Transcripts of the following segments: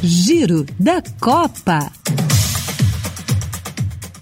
Giro da Copa.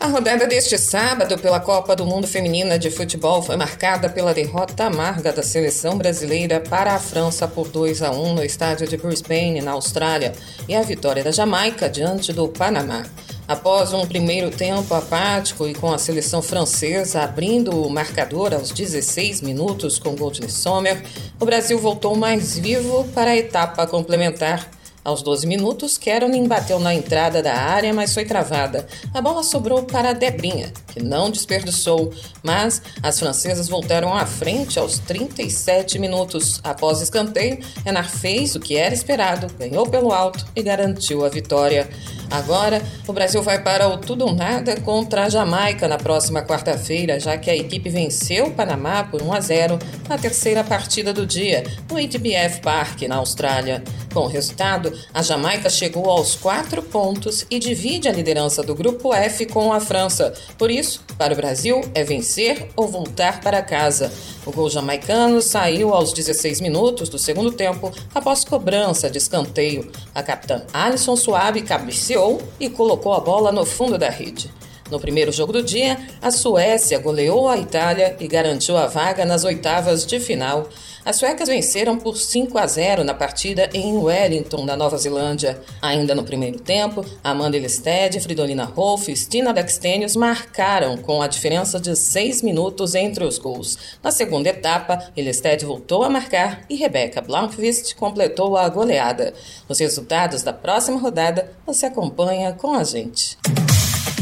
A rodada deste sábado pela Copa do Mundo Feminina de Futebol foi marcada pela derrota amarga da seleção brasileira para a França por 2 a 1 no estádio de Brisbane, na Austrália, e a vitória da Jamaica diante do Panamá. Após um primeiro tempo apático e com a seleção francesa abrindo o marcador aos 16 minutos com gol de Sommer, o Brasil voltou mais vivo para a etapa complementar. Aos 12 minutos, Keronin bateu na entrada da área, mas foi travada. A bola sobrou para Debrinha, que não desperdiçou, mas as francesas voltaram à frente aos 37 minutos. Após escanteio, Renar fez o que era esperado, ganhou pelo alto e garantiu a vitória. Agora, o Brasil vai para o tudo ou nada contra a Jamaica na próxima quarta-feira, já que a equipe venceu o Panamá por 1 a 0 na terceira partida do dia, no ADBF Park, na Austrália. Com o resultado, a Jamaica chegou aos quatro pontos e divide a liderança do Grupo F com a França. Por isso, para o Brasil, é vencer ou voltar para casa. O gol jamaicano saiu aos 16 minutos do segundo tempo após cobrança de escanteio. A capitã Alison Suave cabeceou e colocou a bola no fundo da rede. No primeiro jogo do dia, a Suécia goleou a Itália e garantiu a vaga nas oitavas de final. As suecas venceram por 5 a 0 na partida em Wellington, na Nova Zelândia. Ainda no primeiro tempo, Amanda Elested, Fridolina Rolf e Stina Dextenius marcaram com a diferença de 6 minutos entre os gols. Na segunda etapa, Elested voltou a marcar e Rebecca Blomqvist completou a goleada. Os resultados da próxima rodada você acompanha com a gente.